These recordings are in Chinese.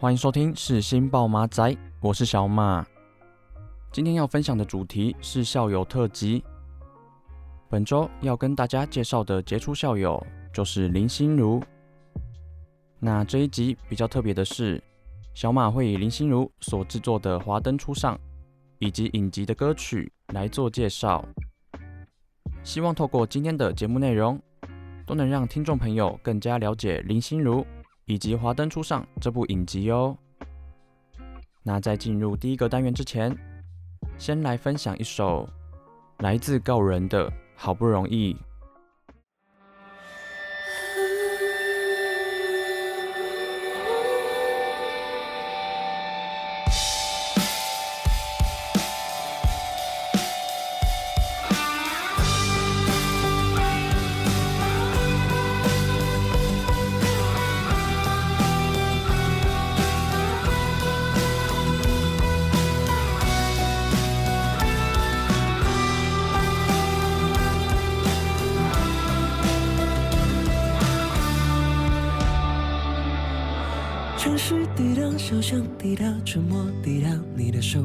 欢迎收听是新报马仔，我是小马。今天要分享的主题是校友特辑。本周要跟大家介绍的杰出校友。就是林心如。那这一集比较特别的是，小马会以林心如所制作的《华灯初上》以及影集的歌曲来做介绍。希望透过今天的节目内容，都能让听众朋友更加了解林心如以及《华灯初上》这部影集哦。那在进入第一个单元之前，先来分享一首来自告人的《好不容易》。城市滴答，沉默滴答，你的手，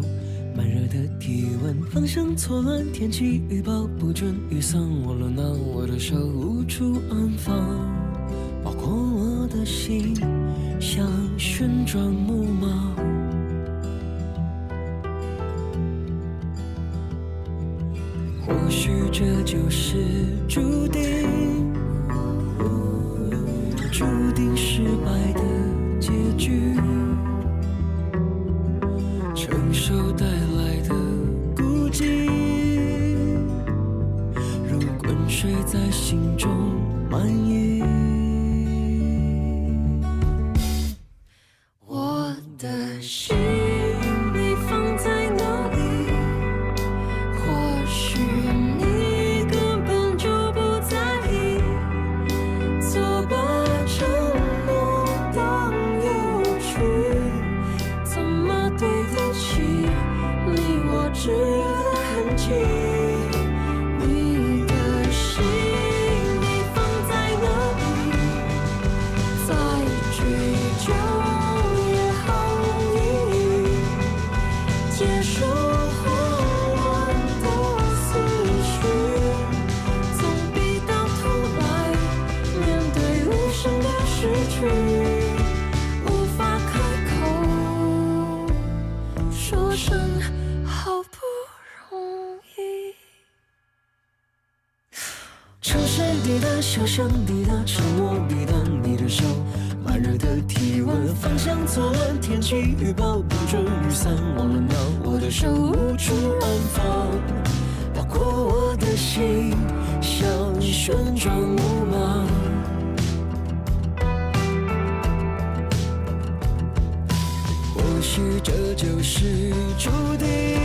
慢热的体温，方向错乱，天气预报不准，雨伞忘了拿，我的手无处安放，包括我的心，像旋转木马。或许这就是注定，我的手无处安放包括我的心像旋转木马。或许这就是注定。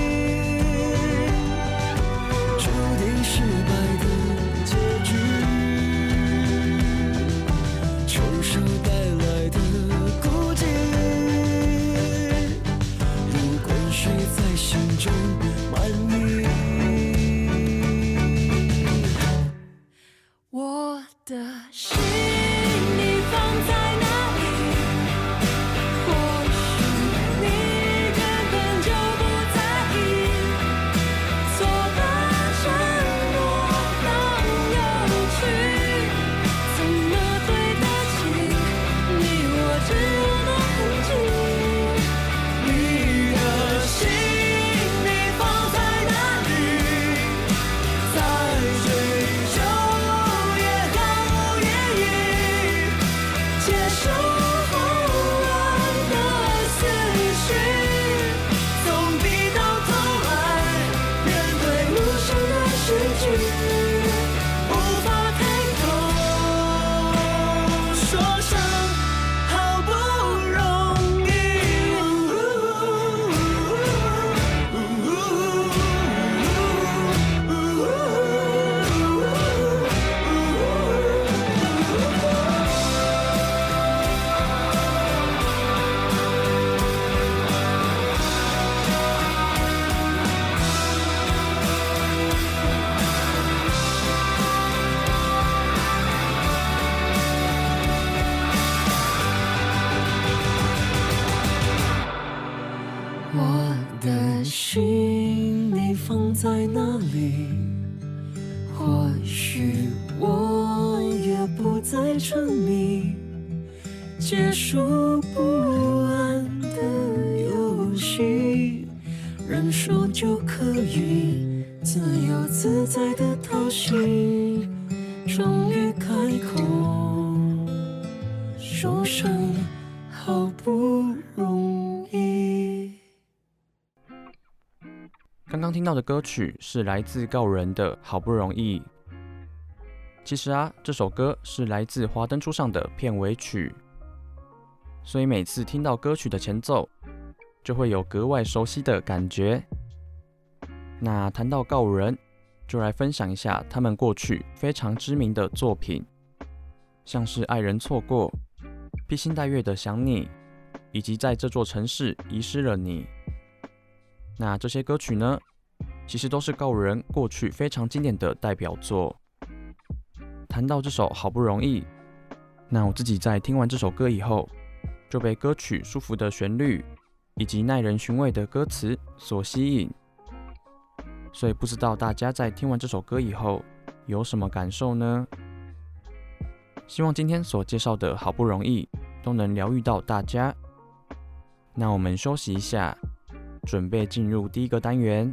兄弟或许我也不再沉迷，结束不安的游戏，认输就可以自由自在的听到的歌曲是来自告人的《好不容易》。其实啊，这首歌是来自《华灯初上》的片尾曲，所以每次听到歌曲的前奏，就会有格外熟悉的感觉。那谈到告人，就来分享一下他们过去非常知名的作品，像是《爱人错过》、披星戴月的想你，以及在这座城市遗失了你。那这些歌曲呢，其实都是告人过去非常经典的代表作。谈到这首好不容易，那我自己在听完这首歌以后，就被歌曲舒服的旋律以及耐人寻味的歌词所吸引。所以不知道大家在听完这首歌以后有什么感受呢？希望今天所介绍的好不容易都能疗愈到大家。那我们休息一下。准备进入第一个单元，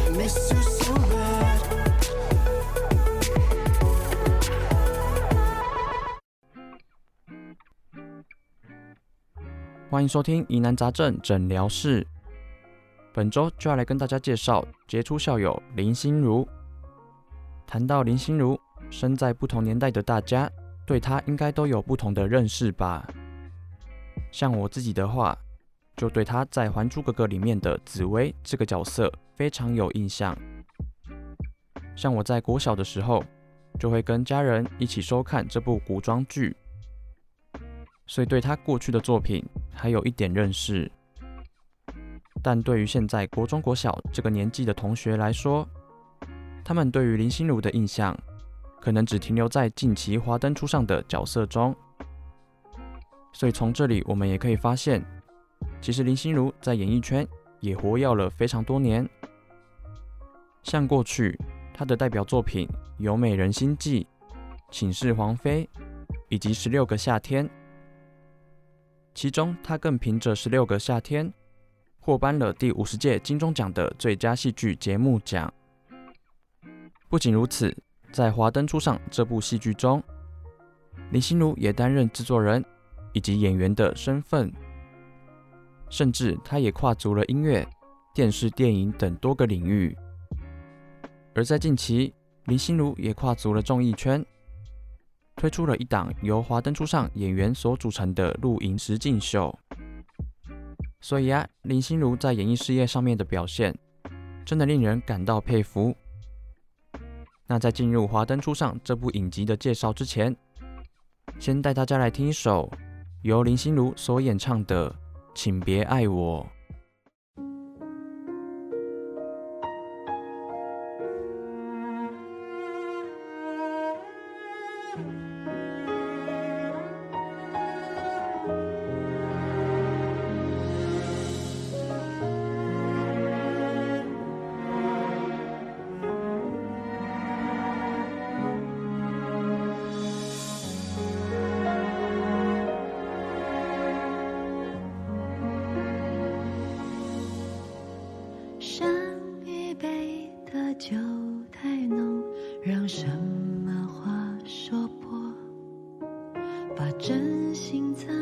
欢迎收听疑难杂症诊疗室，本周就要来跟大家介绍杰出校友林心如。谈到林心如，身在不同年代的大家。对她应该都有不同的认识吧。像我自己的话，就对她在《还珠格格》里面的紫薇这个角色非常有印象。像我在国小的时候，就会跟家人一起收看这部古装剧，所以对他过去的作品还有一点认识。但对于现在国中、国小这个年纪的同学来说，他们对于林心如的印象，可能只停留在近期华灯初上的角色中，所以从这里我们也可以发现，其实林心如在演艺圈也活跃了非常多年。像过去她的代表作品有《美人心计》、《倾世皇妃》以及《十六个夏天》，其中她更凭着《十六个夏天》获颁了第五十届金钟奖的最佳戏剧节目奖。不仅如此。在《华灯初上》这部戏剧中，林心如也担任制作人以及演员的身份，甚至她也跨足了音乐、电视、电影等多个领域。而在近期，林心如也跨足了综艺圈，推出了一档由《华灯初上》演员所组成的露营实境秀。所以啊，林心如在演艺事业上面的表现，真的令人感到佩服。那在进入《华灯初上》这部影集的介绍之前，先带大家来听一首由林心如所演唱的《请别爱我》。真心藏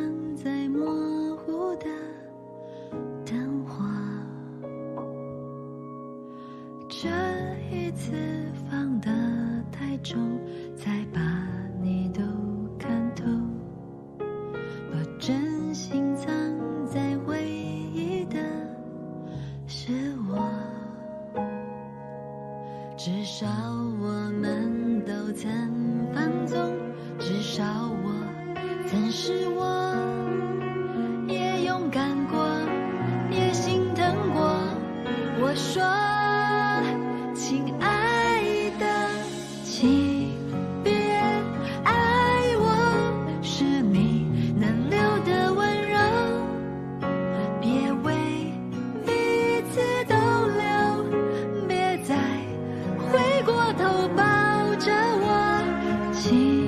see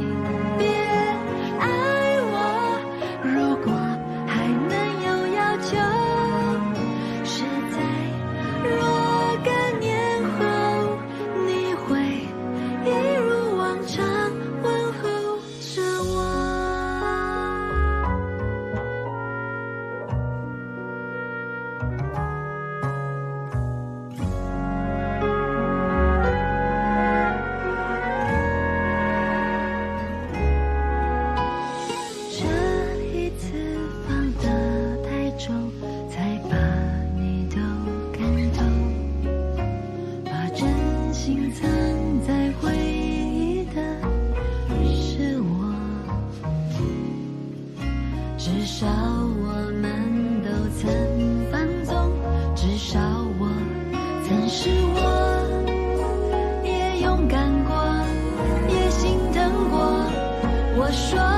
但是我也勇敢过也心疼过我说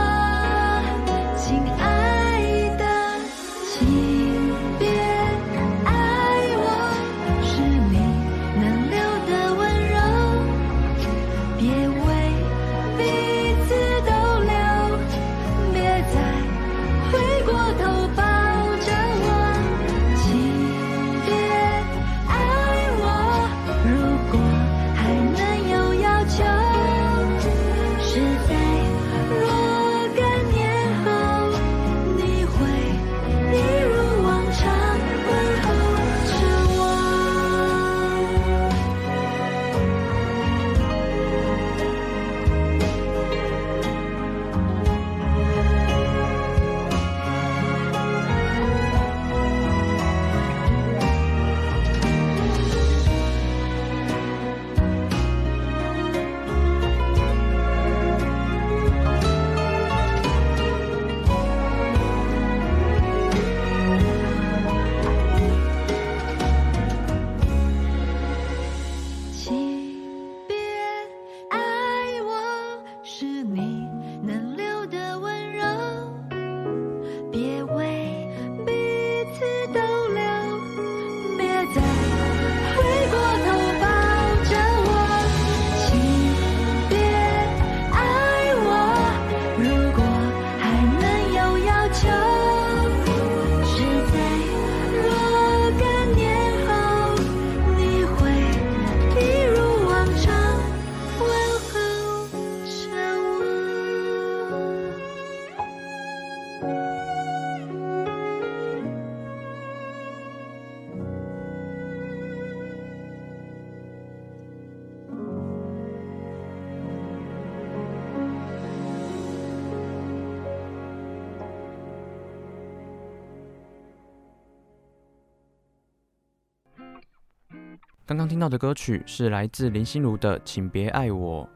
刚刚听到的歌曲是来自林心如的《请别爱我》。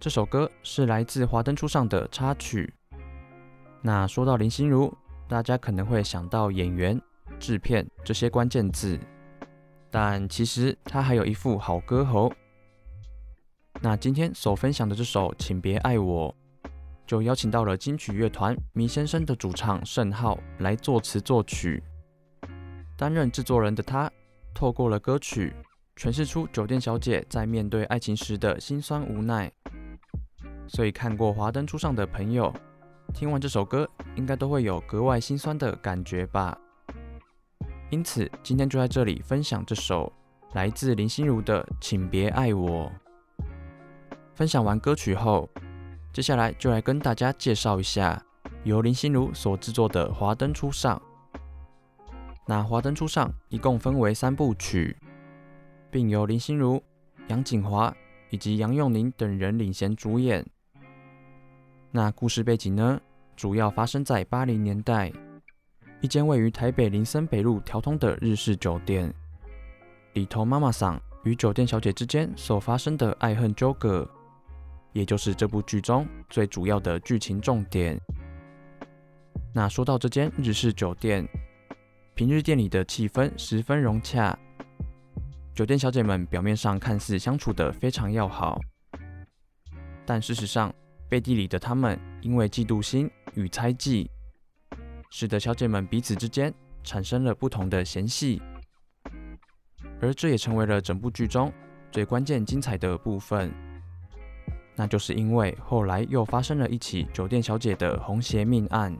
这首歌是来自《华灯初上》的插曲。那说到林心如，大家可能会想到演员、制片这些关键字，但其实她还有一副好歌喉。那今天所分享的这首《请别爱我》，就邀请到了金曲乐团迷先生的主唱盛浩来作词作曲，担任制作人的他。透过了歌曲，诠释出酒店小姐在面对爱情时的辛酸无奈。所以看过《华灯初上》的朋友，听完这首歌，应该都会有格外心酸的感觉吧。因此，今天就在这里分享这首来自林心如的《请别爱我》。分享完歌曲后，接下来就来跟大家介绍一下由林心如所制作的《华灯初上》。那《华灯初上》一共分为三部曲，并由林心如、杨谨华以及杨佑宁等人领衔主演。那故事背景呢，主要发生在八零年代，一间位于台北林森北路条通的日式酒店里头，妈妈桑与酒店小姐之间所发生的爱恨纠葛，也就是这部剧中最主要的剧情重点。那说到这间日式酒店，平日店里的气氛十分融洽，酒店小姐们表面上看似相处得非常要好，但事实上背地里的他们因为嫉妒心与猜忌，使得小姐们彼此之间产生了不同的嫌隙，而这也成为了整部剧中最关键精彩的部分。那就是因为后来又发生了一起酒店小姐的红鞋命案。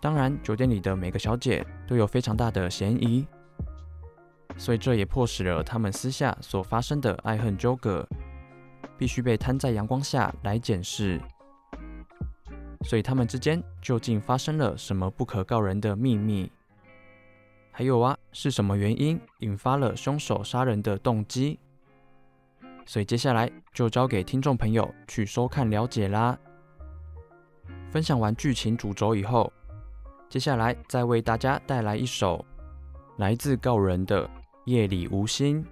当然，酒店里的每个小姐都有非常大的嫌疑，所以这也迫使了他们私下所发生的爱恨纠葛，必须被摊在阳光下来检视。所以他们之间究竟发生了什么不可告人的秘密？还有啊，是什么原因引发了凶手杀人的动机？所以接下来就交给听众朋友去收看了解啦。分享完剧情主轴以后。接下来再为大家带来一首来自告人的《夜里无心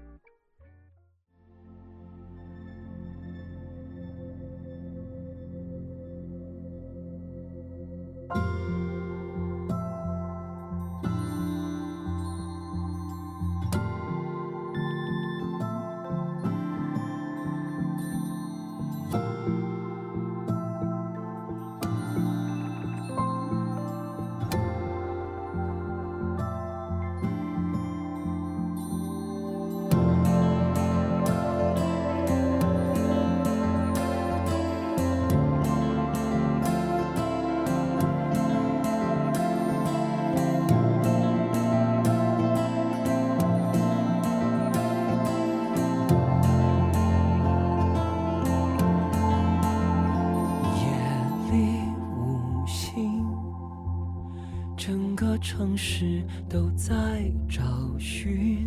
整个》。城市都在找寻，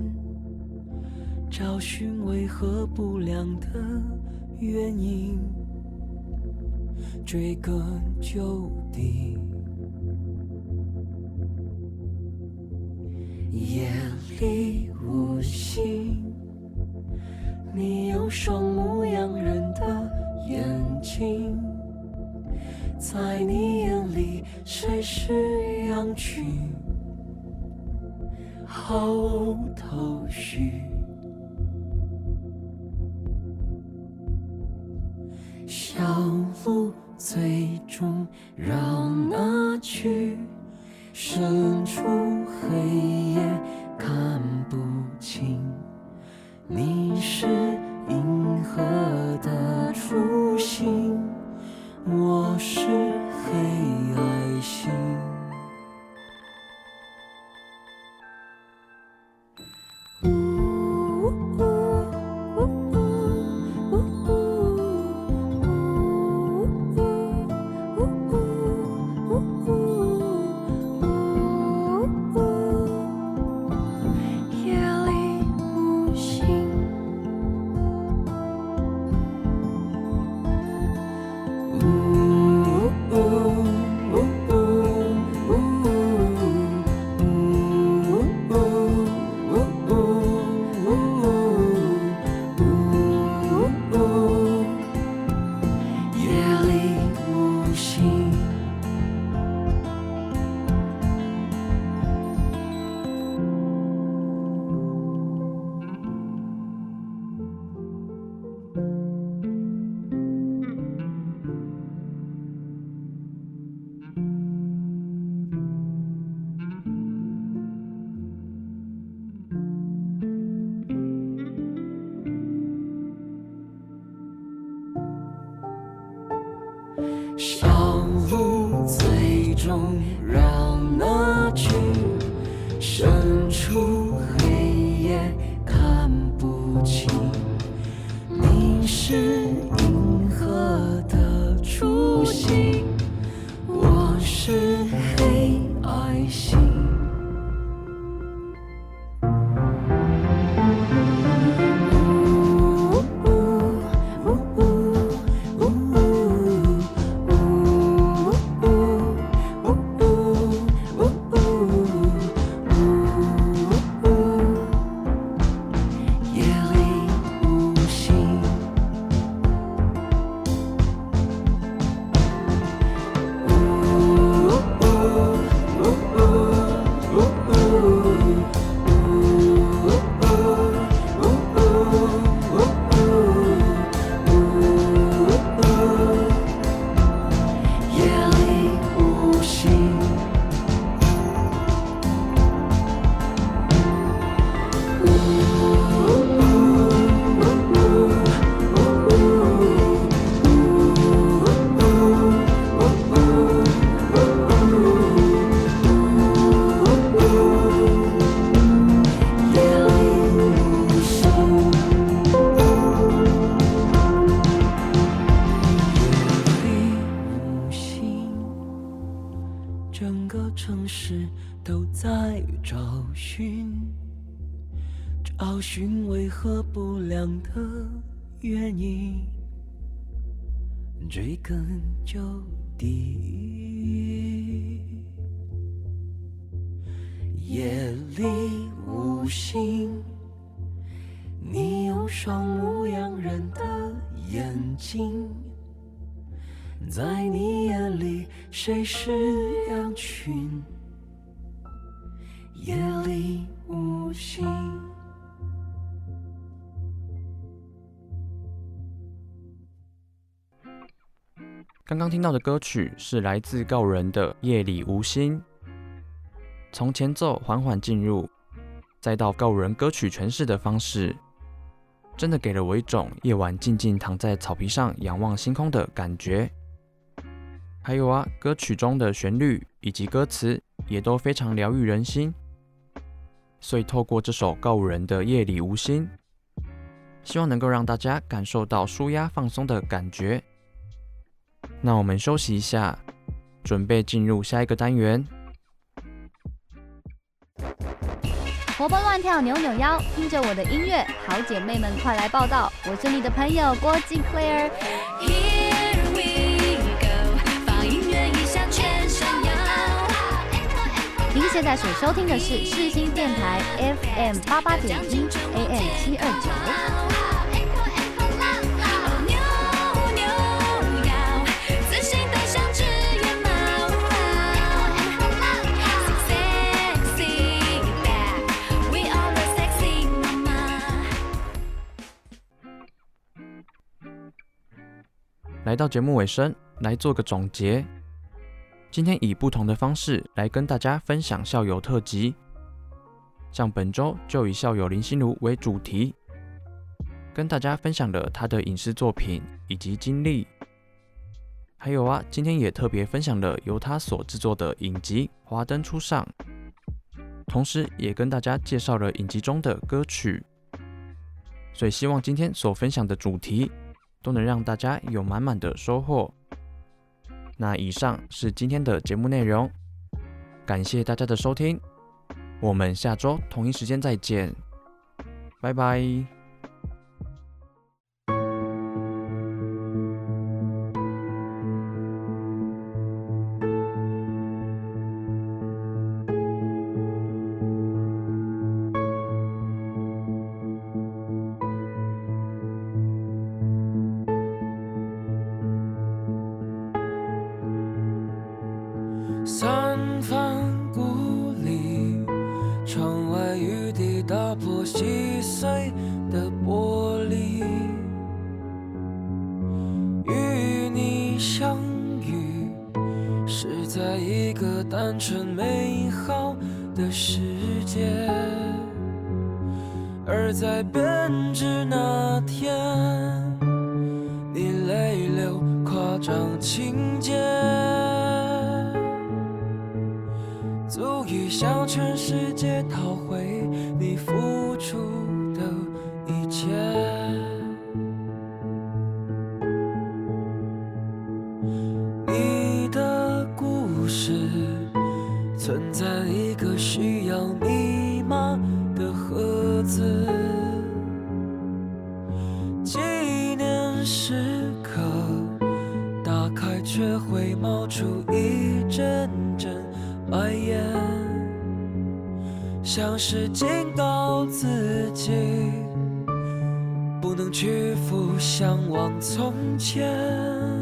找寻为何不亮的原因，追根究底。夜里无心，你有双牧羊人的眼睛。在你眼里，谁是羊群？毫无头绪。小路最终绕哪去？深处黑夜看不清。你是银河的初心。我是寻，找寻为何不亮的原因，追根究底。夜里无星，你有双目洋人的眼睛。在你眼里，谁是羊群？夜里无星。刚刚听到的歌曲是来自告人的《夜里无星》，从前奏缓缓进入，再到告人歌曲诠释的方式，真的给了我一种夜晚静静躺在草皮上仰望星空的感觉。还有啊，歌曲中的旋律以及歌词也都非常疗愈人心，所以透过这首告五人的《夜里无心》，希望能够让大家感受到舒压放松的感觉。那我们休息一下，准备进入下一个单元。活蹦乱跳，扭扭腰，听着我的音乐，好姐妹们快来报道！我是你的朋友郭静 Claire。您现在所收听的是世新电台 FM 八八点一 AM 七二九。来到节目尾声，来做个总结。今天以不同的方式来跟大家分享校友特辑，像本周就以校友林心如为主题，跟大家分享了他的影视作品以及经历。还有啊，今天也特别分享了由他所制作的影集《华灯初上》，同时也跟大家介绍了影集中的歌曲。所以希望今天所分享的主题都能让大家有满满的收获。那以上是今天的节目内容，感谢大家的收听，我们下周同一时间再见，拜拜。三番故里窗外雨滴打破细碎的玻璃。与你相遇是在一个单纯美好的世界。而在变质那天你泪流夸张情节。向全世界讨回你付出的一切。你的故事存在一个需要密码的盒子。纪念时刻打开却会冒出一阵阵白烟。像是警告自己，不能屈服，向往从前。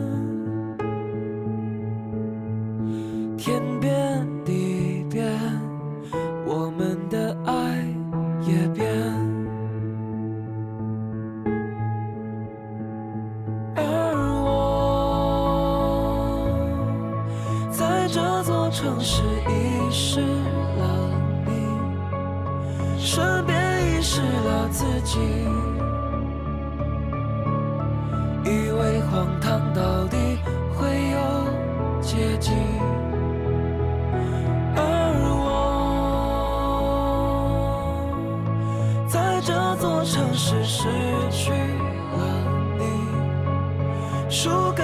这座城市失去了你，输给